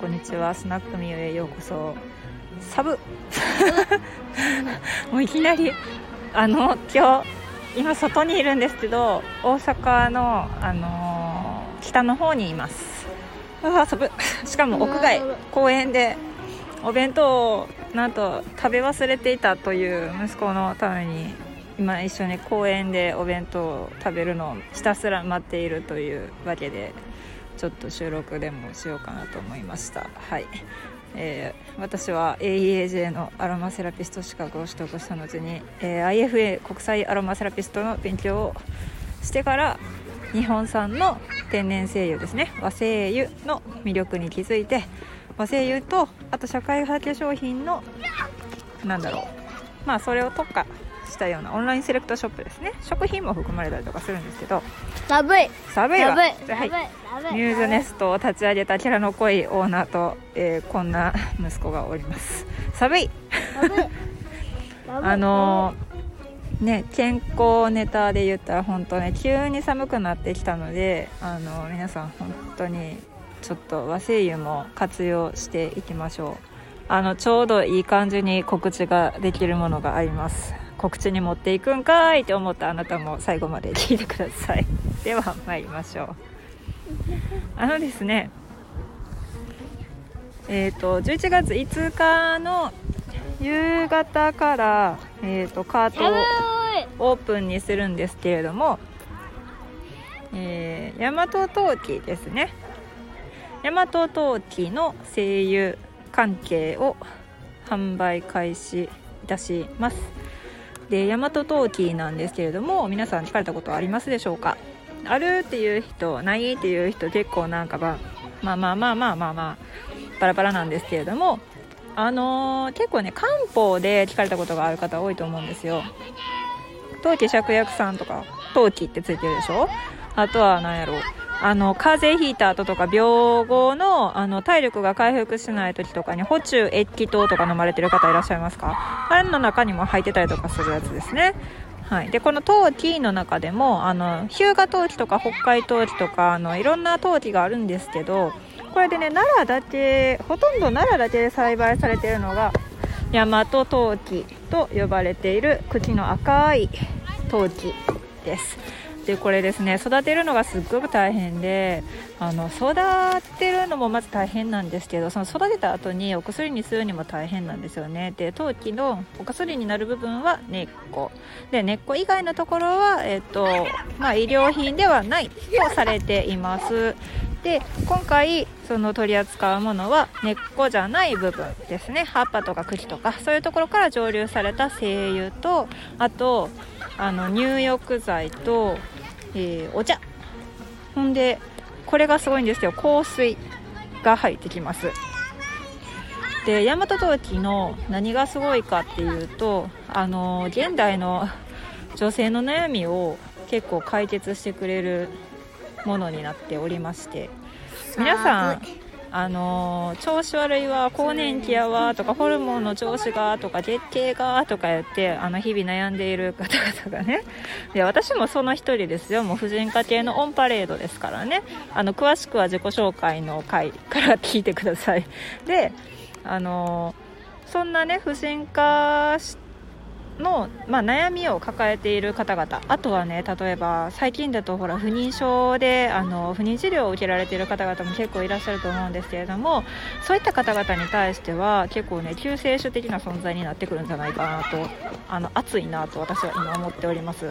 こんにちは。スナックミュへようこそ。サブ。もういきなりあの今日今外にいるんですけど大阪の、あのー、北の方にいます。あサブ。しかも屋外公園でお弁当をなんと食べ忘れていたという息子のために今一緒に公園でお弁当を食べるのをひたすら待っているというわけでちょっと収録でもしようかなと思いました。はい、えー、私は AEAJ のアロマセラピスト資格を取得した後に、えー、IFA 国際アロマセラピストの勉強をしてから日本産の天然精油ですね。和精油の魅力に気づいて和精油とあと社会派化粧品のなんだろう。まあそれを特化したようなオンラインセレクトショップですね。食品も含まれたりとかするんですけど。寒い寒いわ寒いはい、寒いミューズネストを立ち上げたキャラの濃いオーナーと、えーこんな息子がおります。寒い あのーね健康ネタで言ったら本当ね急に寒くなってきたのであの皆さん本当にちょっと和精油も活用していきましょう。あのちょうどいい感じに告知ができるものがあります告知に持っていくんかいって思ったあなたも最後まで聞いてください。では参りましょう。あのですねえっ、と11月5日の夕方から、えー、とカートをオープンにするんですけれども、えー、大和陶器ですね。大和陶器の精油関係を販売開始いたしますで大和陶器なんですけれども皆さん聞かれたことありますでしょうか？あるっていう人ないっていう人結構なんかばまあまあまあまあまあまあバラバラなんですけれどもあのー結構ね漢方で聞かれたことがある方多いと思うんですよ。陶器芍薬さんとか陶器ってついてるでしょ？あとは何やろうあの風邪ひいた後とか病後のあの体力が回復しない時とかに補中液気糖とか飲まれてる方いらっしゃいますか？あれの中にも入ってたりとかするやつですね。はい、でこの陶器の中でもあの日向陶器とか北海陶器とかあのいろんな陶器があるんですけどこれでね奈良だけほとんど奈良だけで栽培されているのが大和陶器と呼ばれている茎の赤い陶器です。でこれですね育てるのがすっごく大変であの育てるのもまず大変なんですけどその育てた後にお薬にするにも大変なんですよね。で陶器のお薬になる部分は根っこ。で根っこ以外のところは、えっとまあ、医療品ではないとされています。で今回その取り扱うものは根っこじゃない部分ですね。葉っぱとか茎とかそういうところから蒸留された精油とあとあの入浴剤と、えーお茶。ほんでこれがすごいんですよ。香水が入ってきます。で大和陶器の何がすごいかっていうとあの現代の女性の悩みを結構解決してくれるものになっておりまして。皆さんあの調子悪いわ更年期やわとかホルモンの調子がとか月経がとか言ってあの日々悩んでいる方々がね。で私もその一人ですよ。もう婦人科系のオンパレードですからね。あの詳しくは自己紹介の回から聞いてください。であのそんなね婦人科の、まあ、悩みを抱えている方々。あとはね例えば最近だとほら不妊症であの不妊治療を受けられている方々も結構いらっしゃると思うんですけれどもそういった方々に対しては結構ね救世主的な存在になってくるんじゃないかなとあの熱いなと私は今思っております。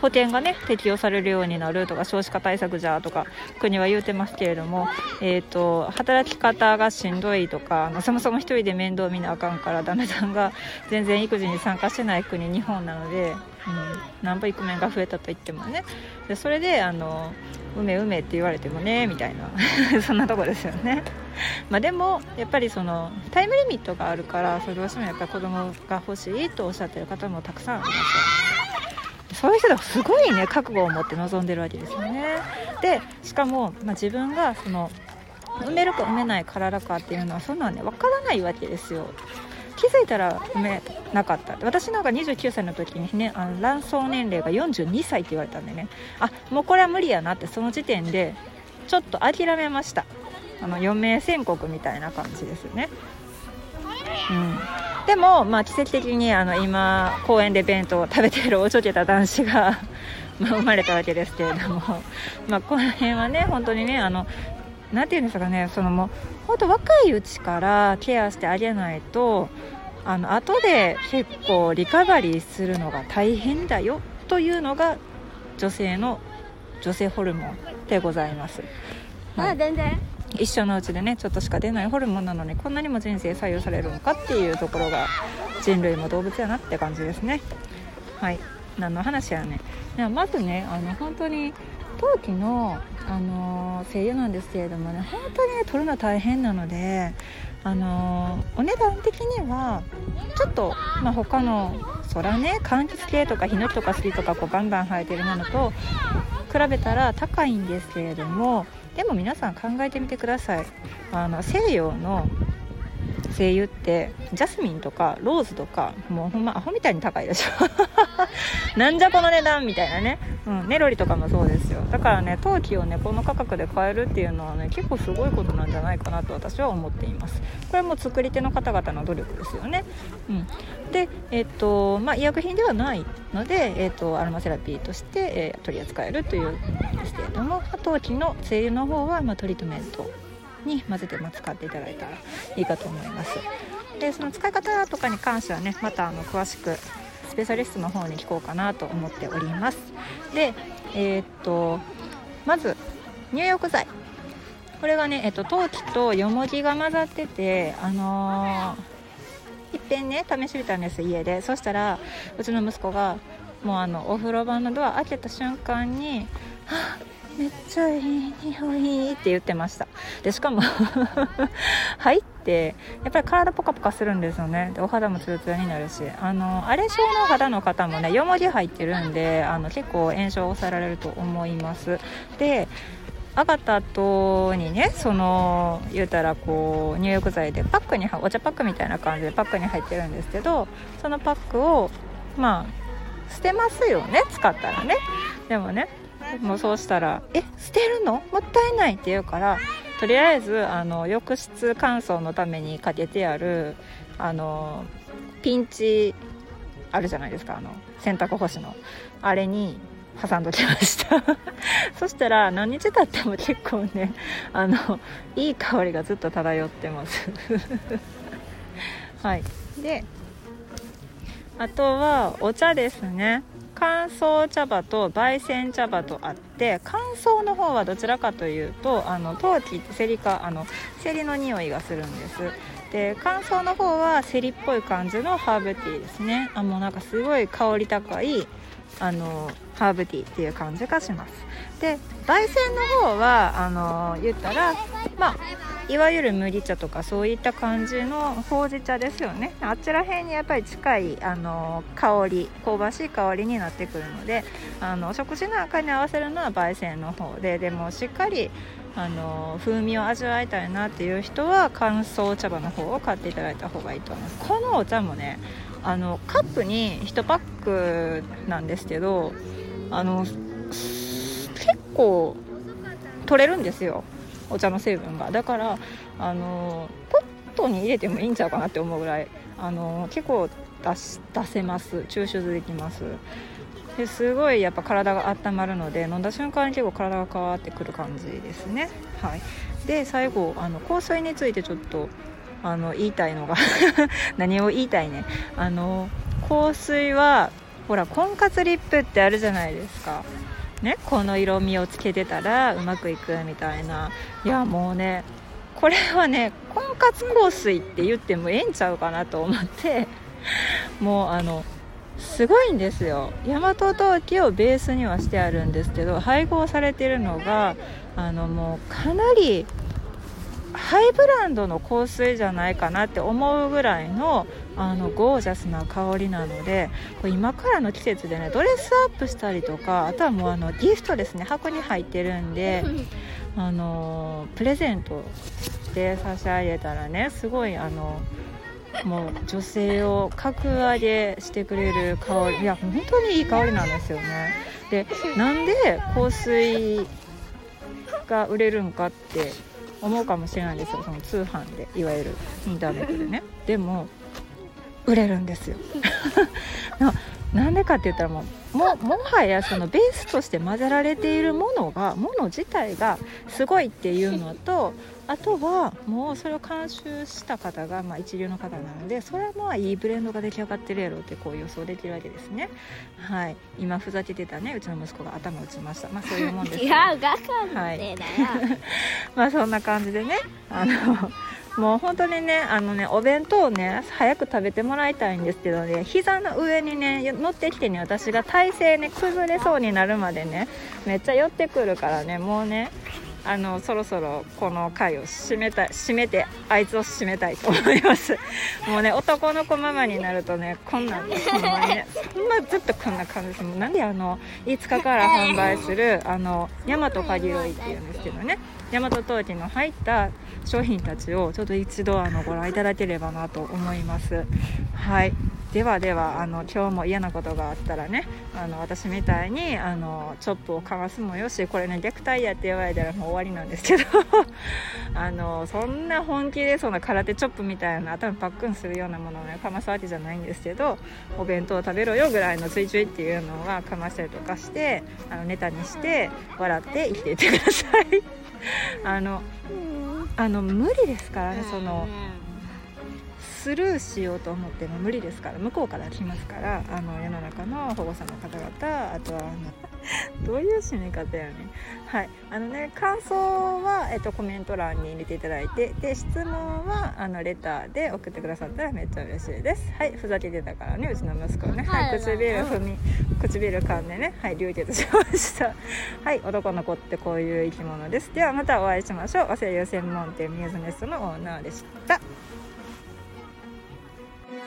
保険がね適用されるようになるとか少子化対策じゃとか国は言うてますけれども、えー、と働き方がしんどいとかあのそもそも一人で面倒見なあかんから旦那さんが全然育児に参加してない国日本なので、うん、なんぼイクメンが増えたと言ってもね。でそれであの「うめうめ」って言われてもねみたいな。そんなとこですよね。まあ、でもやっぱりそのタイムリミットがあるからそれどうしてもやっぱり子供が欲しいとおっしゃってる方もたくさんいらっしゃいますそういう人はすごいね覚悟を持って臨んでるわけですよね。でしかも、まあ、自分がその産めるか産めない体かっていうのはそんなのね分からないわけですよ気づいたら産めなかった。私なんか29歳の時にねあの卵巣年齢が42歳って言われたんでね。あもうこれは無理やなってその時点でちょっと諦めました。あの余命宣告みたいな感じですよね。うん、でも、まあ、奇跡的にあの今公園で弁当を食べてるおちょけた男子が ま生まれたわけですけれども、まあ、この辺はね本当にねあのなていうんですかねそのもう本当若いうちからケアしてあげないとあの後で結構リカバリーするのが大変だよというのが女性の女性ホルモンでございます。はい、全然。一生のうちでねちょっとしか出ないホルモンなのにこんなにも人生左右されるのかっていうところが人類も動物やなって感じですね。はい何の話やねまずねあの本当に陶器の、あのー、声優なんですけれどもね本当にね取るの大変なので、あのー、お値段的にはちょっと、まあ、他のそらね柑橘系とかヒノキとか杉とかこうバンバン生えてるものと比べたら高いんですけれどもでも皆さん考えてみてください。あの西洋の精油ってジャスミンとかローズとかもうほんまアホみたいに高いでしょ。なんじゃこの値段みたいなね、うん、ネロリとかもそうですよ。だからね陶器をねこの価格で買えるっていうのはね結構すごいことなんじゃないかなと私は思っています。これも作り手の方々の努力ですよね、うん、でえっ、とまあ医薬品ではないので、えっ、とアロマセラピーとして、えー、取り扱えるというんですけれども陶器の精油の方は、まあ、トリートメントに混ぜて使っていただいたらいいかと思います。でその使い方とかに関してはねまたあの詳しくスペシャリストの方に聞こうかなと思っております。でえー、っとまず入浴剤。これがね、えっと、陶器とよもぎが混ざっててあのー、いっぺんね試してみたんです家で。そしたらうちの息子がもうあのお風呂場のドア開けた瞬間に「はっめっちゃいい匂いって言ってました。でしかも 入ってやっぱり体ポカポカするんですよね。でお肌もツルツルになるし。あの荒れ症の肌の方もねよもぎ入ってるんであの結構炎症を抑えられると思います。で上がった後にねその言うたらこう入浴剤でパックにお茶パックみたいな感じでパックに入ってるんですけどそのパックをまあ捨てますよね使ったらね。でもねもうそうしたら「え捨てるの？もったいない」って言うからとりあえずあの浴室乾燥のためにかけてあるあのピンチあるじゃないですかあの洗濯干しの。あれに挟んどきました。そしたら何日経っても結構ねあのいい香りがずっと漂ってます。はい。であとはお茶ですね。乾燥茶葉と焙煎茶葉とあって乾燥の方はどちらかというとあの陶器ってセリかあのセリの匂いがするんです。で乾燥の方はセリっぽい感じのハーブティーですね。あもうなんかすごい香り高いあのハーブティーっていう感じがします。で焙煎の方はあの言ったらまあいわゆる麦茶とかそういった感じのほうじ茶ですよね。あちら辺にやっぱり近いあの香り香ばしい香りになってくるのであの食事なんかに合わせるのは焙煎の方ででもしっかりあの風味を味わいたいなっていう人は乾燥茶葉の方を買っていただいた方がいいと思います。このお茶もねあのカップに1パックなんですけどあの結構取れるんですよ。お茶の成分が。だからあのポットに入れてもいいんちゃうかなって思うぐらいあの結構出し出せます。抽出できます。ですごいやっぱ体が温まるので飲んだ瞬間に結構体が変わってくる感じですね。はい。で最後あの香水についてちょっとあの言いたいのが 何を言いたいねあの香水はほら婚活リップってあるじゃないですか。ね、この色味をつけてたらうまくいくみたいな。いやもうねこれはね婚活香水って言ってもええんちゃうかなと思って。もうあのすごいんですよ。大和陶器をベースにはしてあるんですけど配合されてるのがあのもうかなりハイブランドの香水じゃないかなって思うぐらいのあのゴージャスな香りなのでこれ今からの季節でねドレスアップしたりとかあとはもうあのギフトですね箱に入ってるんであのプレゼントして差し上げたらねすごいあのもう女性を格上げしてくれる香りいや本当にいい香りなんですよね。でなんで香水が売れるんかって思うかもしれないですよ。その通販でいわゆるインターネットでね。でも売れるんですよ。なんでかって言ったらもうももはやそのベースとして混ぜられているものがもの自体がすごいっていうのとあとはもうそれを監修した方がまあ一流の方なのでそれはまあいいブレンドが出来上がってるやろうってこう予想できるわけですね。はい。今ふざけてたねうちの息子が頭打ちました。まあそういうもんです違うがかんでだよ、まあそんな感じでね。あのもう本当にねあのねお弁当をね早く食べてもらいたいんですけどね膝の上にね乗ってきてね私が体勢ね崩れそうになるまでねめっちゃ寄ってくるからねもうねあのそろそろこの回を締めた締めてあいつを締めたいと思います。もうね男の子ママになるとねこんなんですほんねほんまずっとこんな感じです。もうなんであの5日から販売するあの大和かぎろいっていうんですけどね。大和陶器の入った商品たちをちょっと一度あのご覧いただければなと思います。はい。ではではあの今日も嫌なことがあったらねあの私みたいにあのチョップをかわすもよしこれね虐待やって言われたらもう終わりなんですけど あのそんな本気でそんな空手チョップみたいな頭パックンするようなものをねかますわけじゃないんですけどお弁当を食べろよぐらいのついついっていうのはかましたりとかしてあのネタにして笑って生きていってください。あのあの無理ですからねそのスルーしようと思っても無理ですから向こうから来ますからあの世の中の保護者の方々あとはあの どういう締め方やねはい。あのね感想は、えっと、コメント欄に入れていただいてで質問はあのレターで送ってくださったらめっちゃ嬉しいです。はい。ふざけてたからねうちの息子ね、はい、唇踏み唇噛んでね。はい。流血しました。はい。男の子ってこういう生き物です。ではまたお会いしましょう。和製油専門店ミューズネストのオーナーでした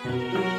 Thank you.